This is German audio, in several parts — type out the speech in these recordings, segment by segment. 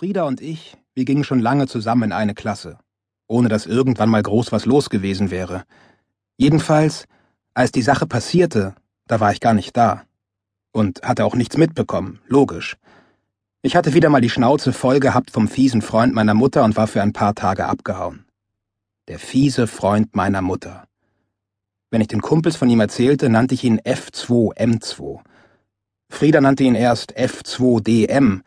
Frieda und ich, wir gingen schon lange zusammen in eine Klasse, ohne dass irgendwann mal groß was los gewesen wäre. Jedenfalls, als die Sache passierte, da war ich gar nicht da. Und hatte auch nichts mitbekommen, logisch. Ich hatte wieder mal die Schnauze voll gehabt vom fiesen Freund meiner Mutter und war für ein paar Tage abgehauen. Der fiese Freund meiner Mutter. Wenn ich den Kumpels von ihm erzählte, nannte ich ihn F2M2. Frieda nannte ihn erst F2DM,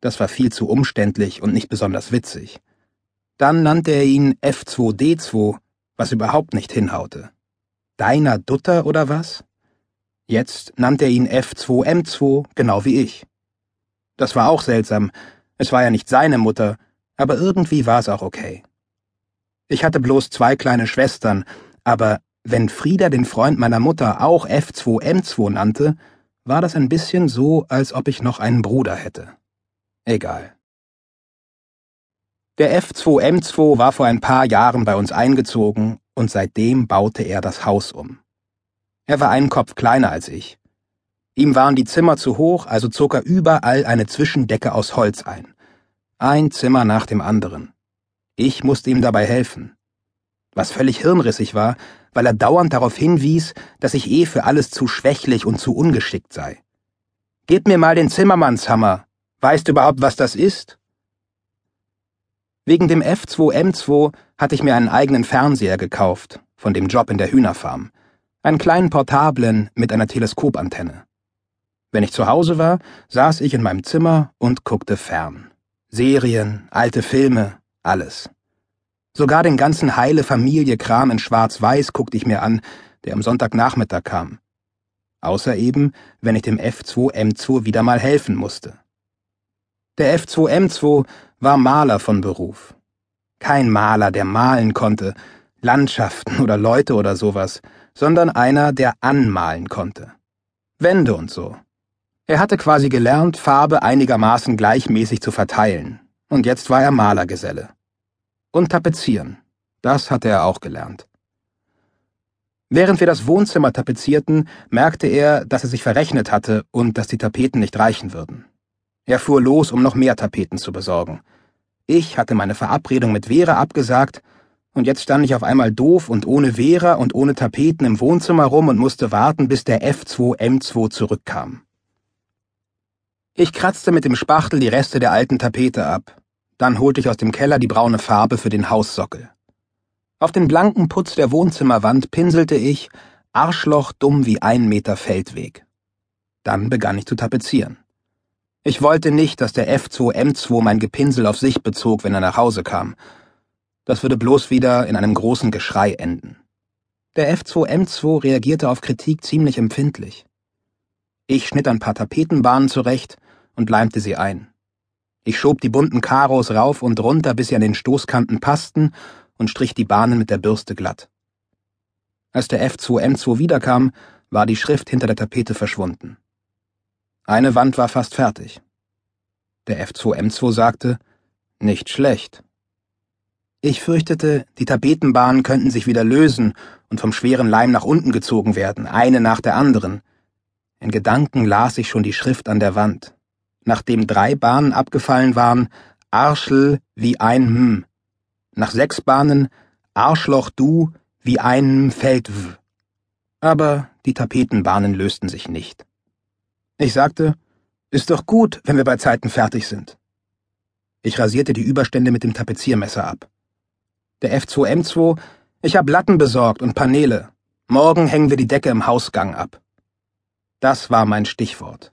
das war viel zu umständlich und nicht besonders witzig. Dann nannte er ihn F2D2, was überhaupt nicht hinhaute. Deiner Dutter oder was? Jetzt nannte er ihn F2M2, genau wie ich. Das war auch seltsam. Es war ja nicht seine Mutter, aber irgendwie war es auch okay. Ich hatte bloß zwei kleine Schwestern, aber wenn Frieda den Freund meiner Mutter auch F2M2 nannte, war das ein bisschen so, als ob ich noch einen Bruder hätte. Egal. Der F2M2 war vor ein paar Jahren bei uns eingezogen und seitdem baute er das Haus um. Er war einen Kopf kleiner als ich. Ihm waren die Zimmer zu hoch, also zog er überall eine Zwischendecke aus Holz ein. Ein Zimmer nach dem anderen. Ich musste ihm dabei helfen. Was völlig hirnrissig war, weil er dauernd darauf hinwies, dass ich eh für alles zu schwächlich und zu ungeschickt sei. Gib mir mal den Zimmermannshammer, Weißt du überhaupt, was das ist? Wegen dem F2M2 hatte ich mir einen eigenen Fernseher gekauft, von dem Job in der Hühnerfarm. Einen kleinen portablen mit einer Teleskopantenne. Wenn ich zu Hause war, saß ich in meinem Zimmer und guckte fern. Serien, alte Filme, alles. Sogar den ganzen heile Familie-Kram in Schwarz-Weiß guckte ich mir an, der am Sonntagnachmittag kam. Außer eben, wenn ich dem F2M2 wieder mal helfen musste. Der F2M2 war Maler von Beruf. Kein Maler, der malen konnte, Landschaften oder Leute oder sowas, sondern einer, der anmalen konnte. Wände und so. Er hatte quasi gelernt, Farbe einigermaßen gleichmäßig zu verteilen, und jetzt war er Malergeselle. Und tapezieren. Das hatte er auch gelernt. Während wir das Wohnzimmer tapezierten, merkte er, dass er sich verrechnet hatte und dass die Tapeten nicht reichen würden. Er fuhr los, um noch mehr Tapeten zu besorgen. Ich hatte meine Verabredung mit Vera abgesagt, und jetzt stand ich auf einmal doof und ohne Vera und ohne Tapeten im Wohnzimmer rum und musste warten, bis der F2M2 zurückkam. Ich kratzte mit dem Spachtel die Reste der alten Tapete ab. Dann holte ich aus dem Keller die braune Farbe für den Haussockel. Auf den blanken Putz der Wohnzimmerwand pinselte ich Arschloch dumm wie ein Meter Feldweg. Dann begann ich zu tapezieren. Ich wollte nicht, dass der F2M2 mein Gepinsel auf sich bezog, wenn er nach Hause kam. Das würde bloß wieder in einem großen Geschrei enden. Der F2M2 reagierte auf Kritik ziemlich empfindlich. Ich schnitt ein paar Tapetenbahnen zurecht und leimte sie ein. Ich schob die bunten Karos rauf und runter, bis sie an den Stoßkanten passten, und strich die Bahnen mit der Bürste glatt. Als der F2M2 wiederkam, war die Schrift hinter der Tapete verschwunden. Eine Wand war fast fertig. Der F2M2 sagte, nicht schlecht. Ich fürchtete, die Tapetenbahnen könnten sich wieder lösen und vom schweren Leim nach unten gezogen werden, eine nach der anderen. In Gedanken las ich schon die Schrift an der Wand. Nachdem drei Bahnen abgefallen waren, Arschl wie ein Hm. Nach sechs Bahnen Arschloch du wie ein Feldw. Aber die Tapetenbahnen lösten sich nicht. Ich sagte, ist doch gut, wenn wir bei Zeiten fertig sind. Ich rasierte die Überstände mit dem Tapeziermesser ab. Der F2M2, ich hab Latten besorgt und Paneele. Morgen hängen wir die Decke im Hausgang ab. Das war mein Stichwort.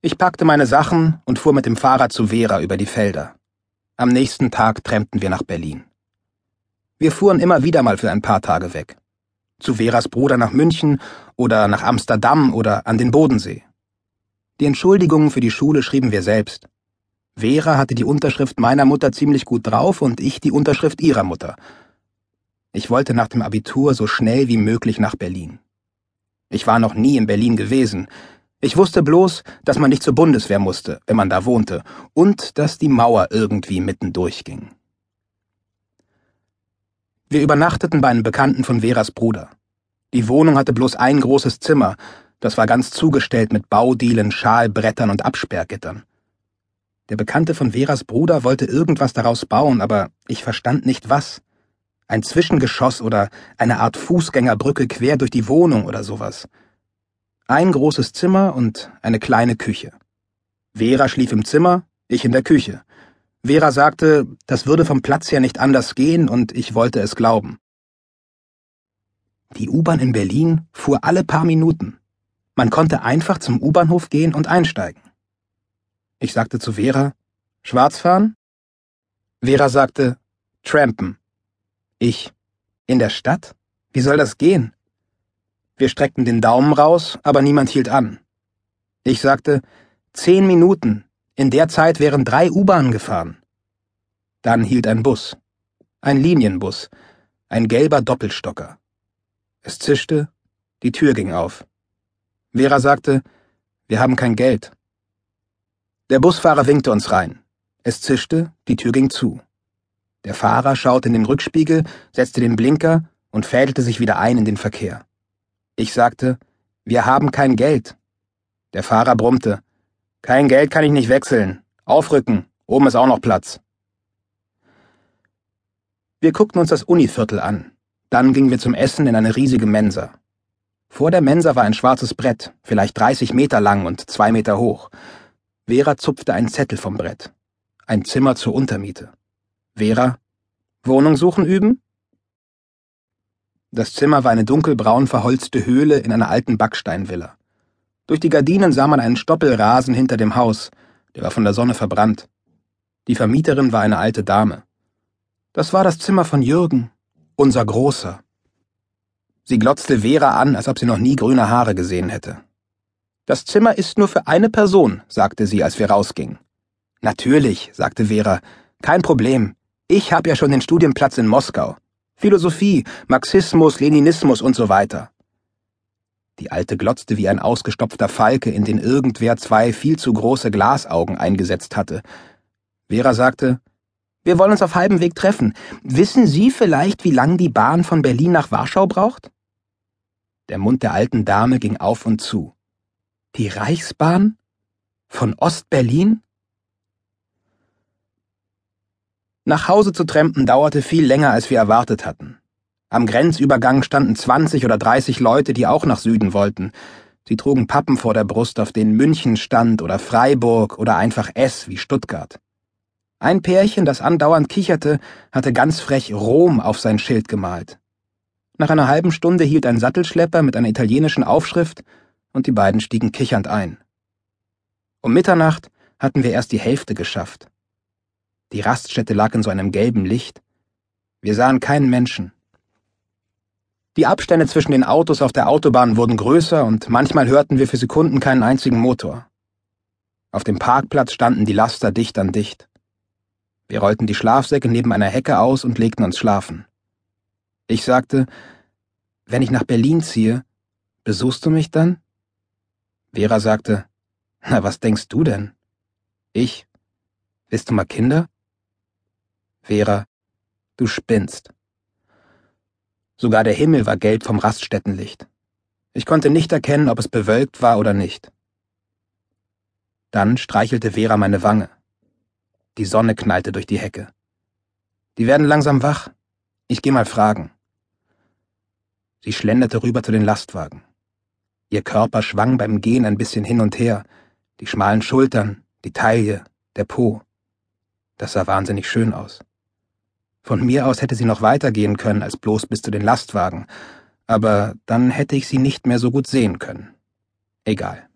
Ich packte meine Sachen und fuhr mit dem Fahrrad zu Vera über die Felder. Am nächsten Tag trennten wir nach Berlin. Wir fuhren immer wieder mal für ein paar Tage weg. Zu Veras Bruder nach München oder nach Amsterdam oder an den Bodensee. Die Entschuldigungen für die Schule schrieben wir selbst. Vera hatte die Unterschrift meiner Mutter ziemlich gut drauf und ich die Unterschrift ihrer Mutter. Ich wollte nach dem Abitur so schnell wie möglich nach Berlin. Ich war noch nie in Berlin gewesen. Ich wusste bloß, dass man nicht zur Bundeswehr musste, wenn man da wohnte, und dass die Mauer irgendwie mitten durchging. Wir übernachteten bei einem Bekannten von Veras Bruder. Die Wohnung hatte bloß ein großes Zimmer, das war ganz zugestellt mit Baudielen, Schalbrettern und Absperrgittern. Der Bekannte von Veras Bruder wollte irgendwas daraus bauen, aber ich verstand nicht was. Ein Zwischengeschoss oder eine Art Fußgängerbrücke quer durch die Wohnung oder sowas. Ein großes Zimmer und eine kleine Küche. Vera schlief im Zimmer, ich in der Küche. Vera sagte, das würde vom Platz her nicht anders gehen und ich wollte es glauben. Die U-Bahn in Berlin fuhr alle paar Minuten. Man konnte einfach zum U-Bahnhof gehen und einsteigen. Ich sagte zu Vera, schwarz fahren? Vera sagte, trampen. Ich, in der Stadt? Wie soll das gehen? Wir streckten den Daumen raus, aber niemand hielt an. Ich sagte, zehn Minuten. In der Zeit wären drei U-Bahnen gefahren. Dann hielt ein Bus. Ein Linienbus. Ein gelber Doppelstocker. Es zischte, die Tür ging auf. Vera sagte, wir haben kein Geld. Der Busfahrer winkte uns rein. Es zischte, die Tür ging zu. Der Fahrer schaute in den Rückspiegel, setzte den Blinker und fädelte sich wieder ein in den Verkehr. Ich sagte, wir haben kein Geld. Der Fahrer brummte, kein Geld kann ich nicht wechseln. Aufrücken, oben ist auch noch Platz. Wir guckten uns das Univiertel an. Dann gingen wir zum Essen in eine riesige Mensa. Vor der Mensa war ein schwarzes Brett, vielleicht 30 Meter lang und zwei Meter hoch. Vera zupfte einen Zettel vom Brett. Ein Zimmer zur Untermiete. Vera, Wohnung suchen üben? Das Zimmer war eine dunkelbraun verholzte Höhle in einer alten Backsteinvilla. Durch die Gardinen sah man einen Stoppelrasen hinter dem Haus, der war von der Sonne verbrannt. Die Vermieterin war eine alte Dame. Das war das Zimmer von Jürgen, unser Großer. Sie glotzte Vera an, als ob sie noch nie grüne Haare gesehen hätte. Das Zimmer ist nur für eine Person, sagte sie, als wir rausgingen. Natürlich, sagte Vera, kein Problem. Ich habe ja schon den Studienplatz in Moskau. Philosophie, Marxismus, Leninismus und so weiter. Die Alte glotzte wie ein ausgestopfter Falke, in den irgendwer zwei viel zu große Glasaugen eingesetzt hatte. Vera sagte, wir wollen uns auf halbem Weg treffen. Wissen Sie vielleicht, wie lang die Bahn von Berlin nach Warschau braucht? Der Mund der alten Dame ging auf und zu. Die Reichsbahn? Von Ostberlin? Nach Hause zu trampen dauerte viel länger, als wir erwartet hatten. Am Grenzübergang standen 20 oder 30 Leute, die auch nach Süden wollten. Sie trugen Pappen vor der Brust, auf denen München stand oder Freiburg oder einfach S wie Stuttgart. Ein Pärchen, das andauernd kicherte, hatte ganz frech Rom auf sein Schild gemalt. Nach einer halben Stunde hielt ein Sattelschlepper mit einer italienischen Aufschrift und die beiden stiegen kichernd ein. Um Mitternacht hatten wir erst die Hälfte geschafft. Die Raststätte lag in so einem gelben Licht. Wir sahen keinen Menschen. Die Abstände zwischen den Autos auf der Autobahn wurden größer und manchmal hörten wir für Sekunden keinen einzigen Motor. Auf dem Parkplatz standen die Laster dicht an dicht. Wir rollten die Schlafsäcke neben einer Hecke aus und legten uns schlafen. Ich sagte, wenn ich nach Berlin ziehe, besuchst du mich dann? Vera sagte, na, was denkst du denn? Ich, willst du mal Kinder? Vera, du spinnst. Sogar der Himmel war gelb vom Raststättenlicht. Ich konnte nicht erkennen, ob es bewölkt war oder nicht. Dann streichelte Vera meine Wange. Die Sonne knallte durch die Hecke. Die werden langsam wach. Ich geh mal fragen. Sie schlenderte rüber zu den Lastwagen. Ihr Körper schwang beim Gehen ein bisschen hin und her, die schmalen Schultern, die Taille, der Po. Das sah wahnsinnig schön aus. Von mir aus hätte sie noch weitergehen können als bloß bis zu den Lastwagen, aber dann hätte ich sie nicht mehr so gut sehen können. Egal.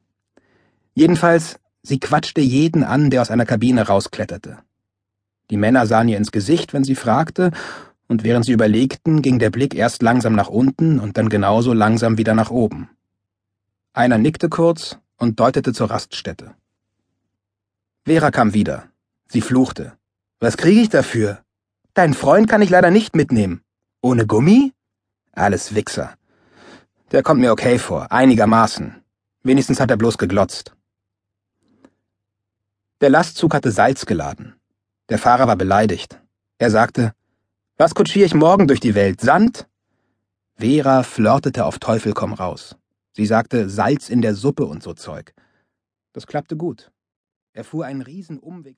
Jedenfalls Sie quatschte jeden an, der aus einer Kabine rauskletterte. Die Männer sahen ihr ins Gesicht, wenn sie fragte, und während sie überlegten, ging der Blick erst langsam nach unten und dann genauso langsam wieder nach oben. Einer nickte kurz und deutete zur Raststätte. Vera kam wieder. Sie fluchte. Was kriege ich dafür? Dein Freund kann ich leider nicht mitnehmen. Ohne Gummi? Alles Wichser. Der kommt mir okay vor, einigermaßen. Wenigstens hat er bloß geglotzt. Der Lastzug hatte Salz geladen. Der Fahrer war beleidigt. Er sagte, was kutschiere ich morgen durch die Welt? Sand? Vera flirtete auf Teufel komm raus. Sie sagte Salz in der Suppe und so Zeug. Das klappte gut. Er fuhr einen riesen Umweg.